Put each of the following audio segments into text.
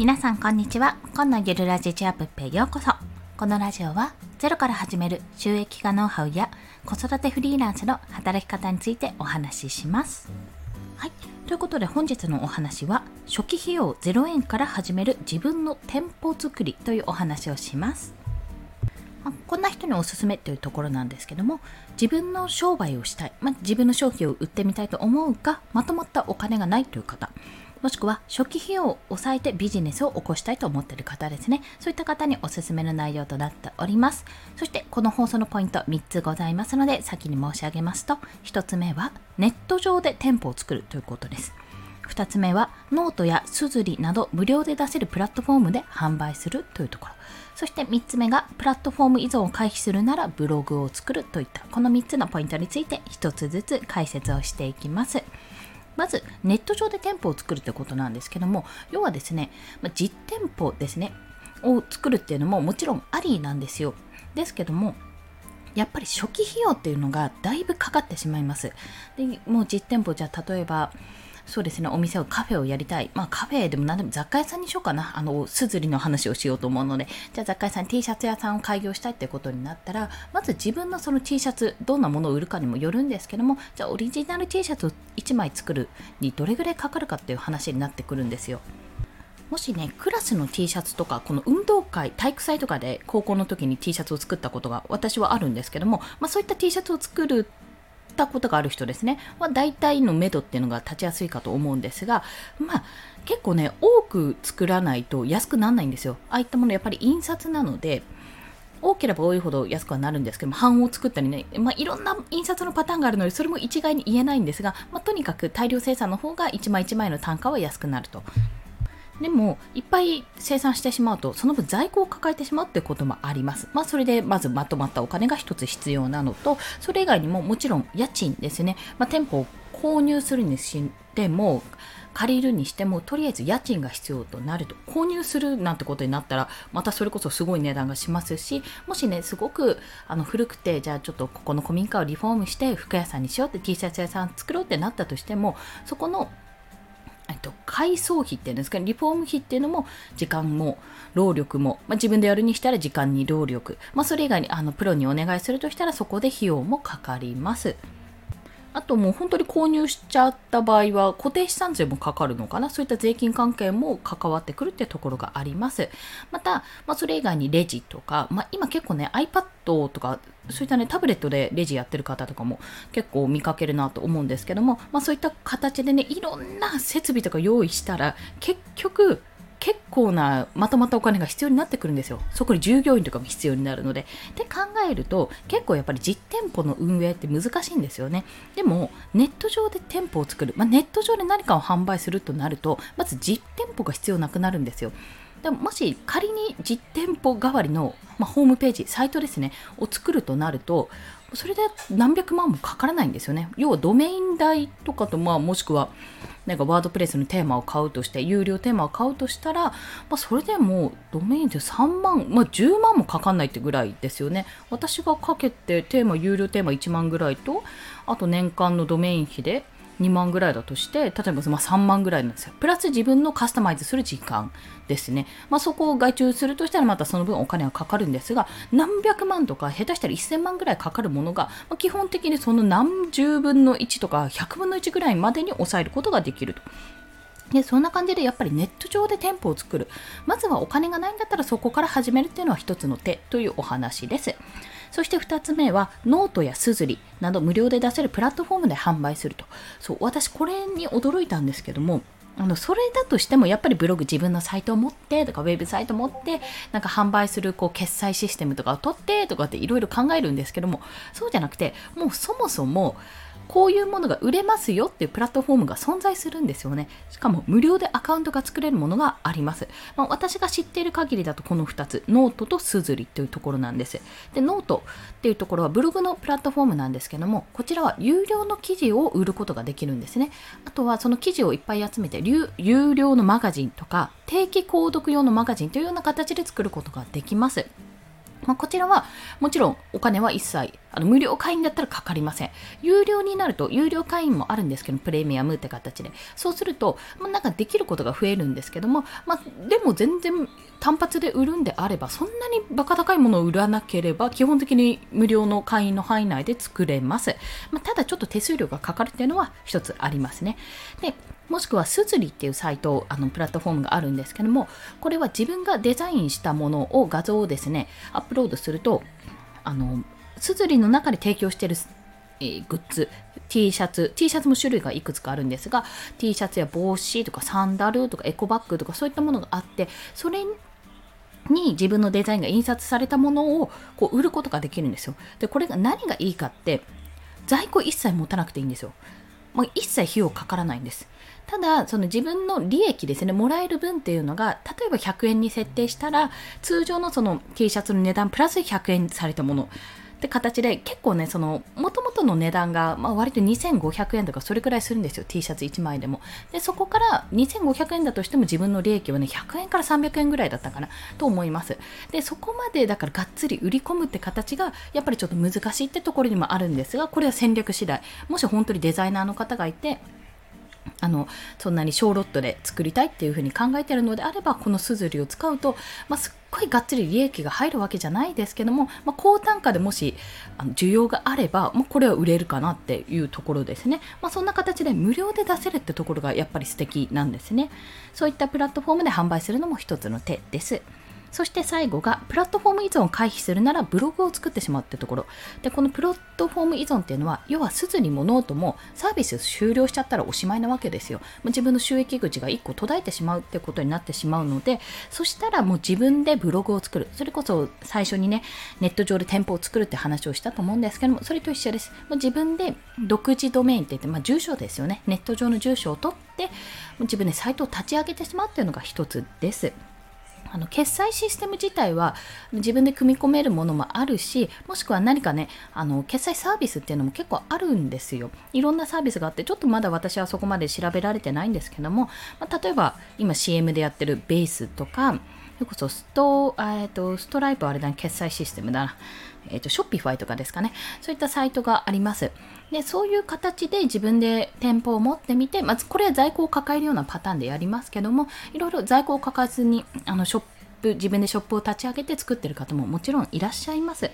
皆さんこんにちは。今のゆるラジチアップへようこそ。このラジオはゼロから始める収益化ノウハウや子育てフリーランスの働き方についてお話しします。はい。ということで本日のお話は初期費用0円から始める自分の店舗作りというお話をします。ま、こんな人におすすめというところなんですけども自分の商売をしたい、まあ、自分の商品を売ってみたいと思うがまとまったお金がないという方。もしくは初期費用を抑えてビジネスを起こしたいと思っている方ですね。そういった方におすすめの内容となっております。そしてこの放送のポイント3つございますので先に申し上げますと1つ目はネット上で店舗を作るということです。2つ目はノートや SUZURI など無料で出せるプラットフォームで販売するというところそして3つ目がプラットフォーム依存を回避するならブログを作るといったこの3つのポイントについて1つずつ解説をしていきますまずネット上で店舗を作るということなんですけども要はですね、ま実店舗ですねを作るっていうのももちろんありなんですよ。ですけどもやっぱり初期費用っていうのがだいぶかかってしまいます。でもう実店舗じゃ例えばそうですね、お店をカフェをやりたい。まあカフェでも何でも雑貨屋さんにしようかな。あの、すずりの話をしようと思うので、じゃあ雑貨屋さん、T シャツ屋さんを開業したいってことになったら、まず自分のその T シャツ、どんなものを売るかにもよるんですけども、じゃあオリジナル T シャツを1枚作るにどれぐらいかかるかっていう話になってくるんですよ。もしね、クラスの T シャツとか、この運動会、体育祭とかで高校の時に T シャツを作ったことが私はあるんですけども、まあ、そういった T シャツを作るたことがある人ですね、は大体の目処っていうのが立ちやすいかと思うんですが、まあ、結構ね、多く作らないと安くならないんですよ。ああいったものやっぱり印刷なので、多ければ多いほど安くはなるんですけども、版を作ったりね、まあ、いろんな印刷のパターンがあるので、それも一概に言えないんですが、まあ、とにかく大量生産の方が1枚1枚の単価は安くなると。でもいっぱい生産してしまうとその分在庫を抱えてしまうってこともあります。まあそれでまずまとまったお金が一つ必要なのとそれ以外にももちろん家賃ですね、まあ、店舗を購入するにしても借りるにしてもとりあえず家賃が必要となると購入するなんてことになったらまたそれこそすごい値段がしますしもしねすごくあの古くてじゃあちょっとここの古民家をリフォームして服屋さんにしようって T シャツ屋さん作ろうってなったとしてもそこのと、改装費っていうんですかリフォーム費っていうのも時間も労力も、まあ、自分でやるにしたら時間に労力、まあ、それ以外にあのプロにお願いするとしたらそこで費用もかかります。あともう本当に購入しちゃった場合は固定資産税もかかるのかな？そういった税金関係も関わってくるってところがあります。また、まあ、それ以外にレジとか、まあ、今結構ね iPad とかそういったねタブレットでレジやってる方とかも結構見かけるなと思うんですけども、まあ、そういった形でねいろんな設備とか用意したら結局結構なまとまったお金が必要になってくるんですよ。そこに従業員とかも必要になるので。で考えると結構やっぱり実店舗の運営って難しいんですよね。でもネット上で店舗を作る、まあ、ネット上で何かを販売するとなるとまず実店舗が必要なくなるんですよ。でももし仮に実店舗代わりの、まあ、ホームページ、サイトですね、を作るとなると、それで何百万もかからないんですよね。要はドメイン代とかと、まあ、もしくは、なんかワードプレスのテーマを買うとして、有料テーマを買うとしたら、まあ、それでもドメインで3万、まあ、10万もかかんないってぐらいですよね。私がかけてテーマ、有料テーマ1万ぐらいと、あと年間のドメイン費で、2万ぐらいだとして、例えばま3万ぐらいなんですよ。プラス自分のカスタマイズする時間ですね。まあ、そこを外注するとしたらまたその分お金はかかるんですが、何百万とか下手したら1000万ぐらいかかるものが、まあ、基本的にその何十分の1とか100分の1ぐらいまでに抑えることができると。でそんな感じでやっぱりネット上で店舗を作るまずはお金がないんだったらそこから始めるっていうのは一つの手というお話ですそして2つ目はノートや SUZURI など無料で出せるプラットフォームで販売すると。そう、私これに驚いたんですけども、あのそれだとしてもやっぱりブログ自分のサイトを持ってとかウェブサイトを持ってなんか販売するこう決済システムとかを取ってとかっていろいろ考えるんですけどもそうじゃなくてもうそもそもこういうものが売れますよっていうプラットフォームが存在するんですよね。しかも無料でアカウントが作れるものがあります。まあ、私が知っている限りだとこの2つ、ノートとスズリというところなんです。で、ノートっていうところはブログのプラットフォームなんですけども、こちらは有料の記事を売ることができるんですね。あとはその記事をいっぱい集めて、有料のマガジンとか定期購読用のマガジンというような形で作ることができます。まあ、こちらはもちろんお金は一切あの無料会員だったらかかりません。有料になると、有料会員もあるんですけど、プレミアムって形で。そうすると、まあ、なんかできることが増えるんですけども、まあ、でも全然単発で売るんであれば、そんなにバカ高いものを売らなければ、基本的に無料の会員の範囲内で作れます。まあ、ただちょっと手数料がかかるっていうのは一つありますね。で、もしくはすずりっていうサイト、あのプラットフォームがあるんですけども、これは自分がデザインしたものを画像をですね、アップロードすると、あの、すずりの中で提供しているえ、グッズ、T シャツ、T シャツも種類がいくつかあるんですが、T シャツや帽子とかサンダルとかエコバッグとかそういったものがあって、それに自分のデザインが印刷されたものをこう売ることができるんですよ。で、これが何がいいかって、在庫一切持たなくていいんですよ。もう一切費用かからないんです。ただ、その自分の利益ですね、もらえる分っていうのが、例えば100円に設定したら、通常のその T シャツの値段プラス100円されたものって形で、結構ね、その、もともとの値段が、まあ、割と2500円とかそれくらいするんですよ、T シャツ1枚でも。で、そこから2500円だとしても自分の利益はね、100円から300円ぐらいだったかなと思います。で、そこまでだからがっつり売り込むって形が、やっぱりちょっと難しいってところにもあるんですが、これは戦略次第。もし本当にデザイナーの方がいて、あのそんなに小ロットで作りたいっていうふうに考えているのであればこのすずりを使うと、まあ、すっごいがっつり利益が入るわけじゃないですけども、まあ、高単価でもしあの需要があれば、まあ、これは売れるかなっていうところですね、まあ、そんな形で無料で出せるってところがやっぱり素敵なんですね。そういったプラットフォームで販売するのも一つの手です。そして最後が、プラットフォーム依存を回避するならブログを作ってしまうってところ。で、このプラットフォーム依存っていうのは、要はスズリもノートもサービス終了しちゃったらおしまいなわけですよ。自分の収益口が1個途絶えてしまうってことになってしまうので、そしたらもう自分でブログを作る。それこそ最初にね、ネット上で店舗を作るって話をしたと思うんですけども、それと一緒です。もう自分で独自ドメインって言って、まあ、住所ですよね。ネット上の住所を取って、自分でサイトを立ち上げてしまうっていうのが一つです。あの決済システム自体は自分で組み込めるものもあるしもしくは何かねあの決済サービスっていうのも結構あるんですよ。いろんなサービスがあってちょっとまだ私はそこまで調べられてないんですけども、まあ、例えば今 CM でやってるベースとかそれこそスト,、えーと、ストライプはあれだ、ね、決済システムだな。えっ、ー、と、ショッピファイとかですかね。そういったサイトがあります。で、そういう形で自分で店舗を持ってみて、まずこれは在庫を抱えるようなパターンでやりますけども、いろいろ在庫を抱えずに、あの、ショップ、自分でショップを立ち上げて作ってる方ももちろんいらっしゃいます。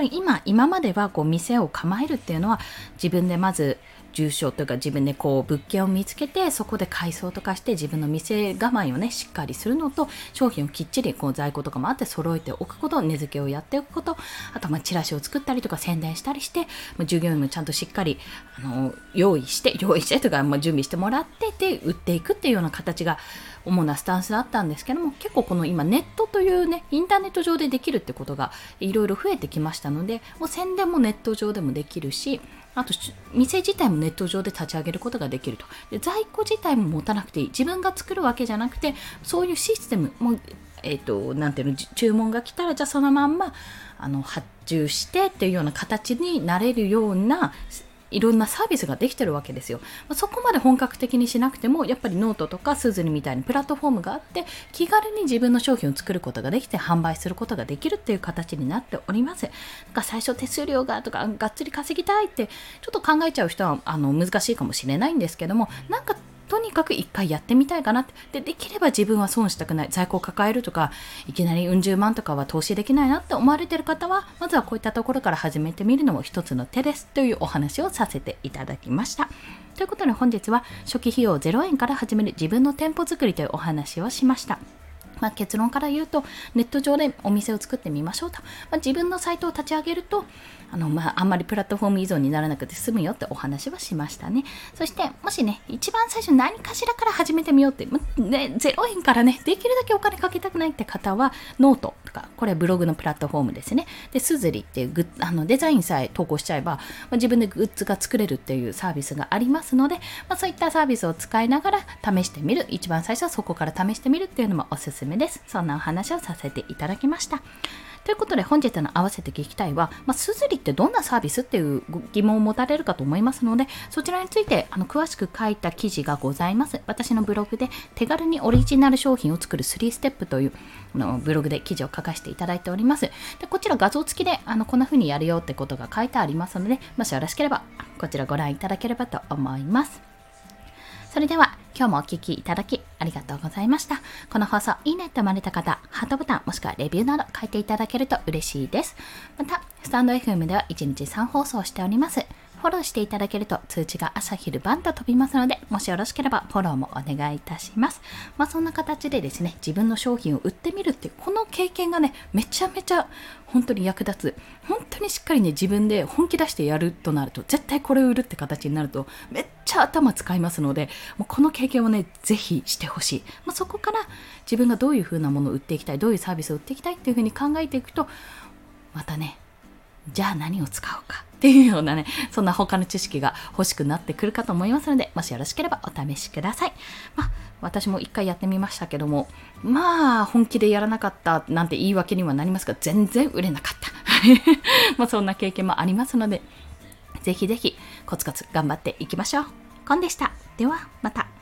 から今、今まではこう店を構えるっていうのは自分でまず住所というか自分でこう物件を見つけてそこで改装とかして自分の店構えをねしっかりするのと商品をきっちりこう在庫とかもあって揃えておくこと値付けをやっておくことあとまあチラシを作ったりとか宣伝したりして従業員もちゃんとしっかりあの用意して用意してとか、まあ、準備してもらってで売っていくっていうような形が主なスタンスだったんですけども結構この今ネットというねインターネット上でできるってことがいろいろ増えてきましたのでもう宣伝もネット上でもできるしあと店自体もネット上で立ち上げることができると。で在庫自体も持たなくていい。自分が作るわけじゃなくてそういうシステムもえーと、なんていうの注文が来たらじゃあそのまんまあの発注してっていうような形になれるようないろんなサービスができてるわけですよ。まあ、そこまで本格的にしなくても、やっぱりノートとかスズリみたいにプラットフォームがあって、気軽に自分の商品を作ることができて販売することができるっていう形になっております。なんか最初手数料がとか、がっつり稼ぎたいって、ちょっと考えちゃう人はあの難しいかもしれないんですけども、なんかとにかく一回やってみたいかなって。でできれば自分は損したくない。在庫を抱えるとかいきなりうん十万とかは投資できないなって思われてる方はまずはこういったところから始めてみるのも一つの手ですというお話をさせていただきました。ということで本日は初期費用0円から始める自分の店舗作りというお話をしました。まあ、結論から言うとネット上でお店を作ってみましょうと、まあ、自分のサイトを立ち上げるとあの、まあ、あんまりプラットフォーム依存にならなくて済むよってお話はしましたね。そして、もしね、一番最初何かしらから始めてみようって、ね、0円からね、できるだけお金かけたくないって方は、ノートとか、これはブログのプラットフォームですね。で、スズリっていうグあのデザインさえ投稿しちゃえば、まあ、自分でグッズが作れるっていうサービスがありますので、まあ、そういったサービスを使いながら試してみる。一番最初はそこから試してみるっていうのもおすすめです。そんなお話をさせていただきました。ということで本日の合わせて聞きたいは、まあ、スズリってどんなサービスっていう疑問を持たれるかと思いますので、そちらについてあの詳しく書いた記事がございます。私のブログで手軽にオリジナル商品を作る3ステップというあのブログで記事を書かせていただいております。でこちら画像付きであのこんな風にやるよってことが書いてありますので、もしよろしければこちらご覧いただければと思います。それでは今日もお聴きいただきありがとうございました。この放送いいねと思われた方、ハートボタンもしくはレビューなど書いていただけると嬉しいです。また、スタンド FM では1日3放送しております。フォローしていただけると通知が朝昼晩と飛びますので、もしよろしければフォローもお願いいたします。まあそんな形でですね、自分の商品を売ってみるっていう、この経験がね、めちゃめちゃ本当に役立つ。本当にしっかりね、自分で本気出してやるとなると、絶対これを売るって形になると、めっちゃ頭使いますので、もうこの経験をね、ぜひしてほしい。まあ、そこから自分がどういう風なものを売っていきたい、どういうサービスを売っていきたいっていう風に考えていくと、またね、じゃあ何を使おうかっていうようなね、そんな他の知識が欲しくなってくるかと思いますので、もしよろしければお試しください。まあ、私も一回やってみましたけども、まあ、本気でやらなかったなんて言い訳にはなりますが、全然売れなかった。まあ、そんな経験もありますので、ぜひぜひコツコツ頑張っていきましょう。コンでした。では、また。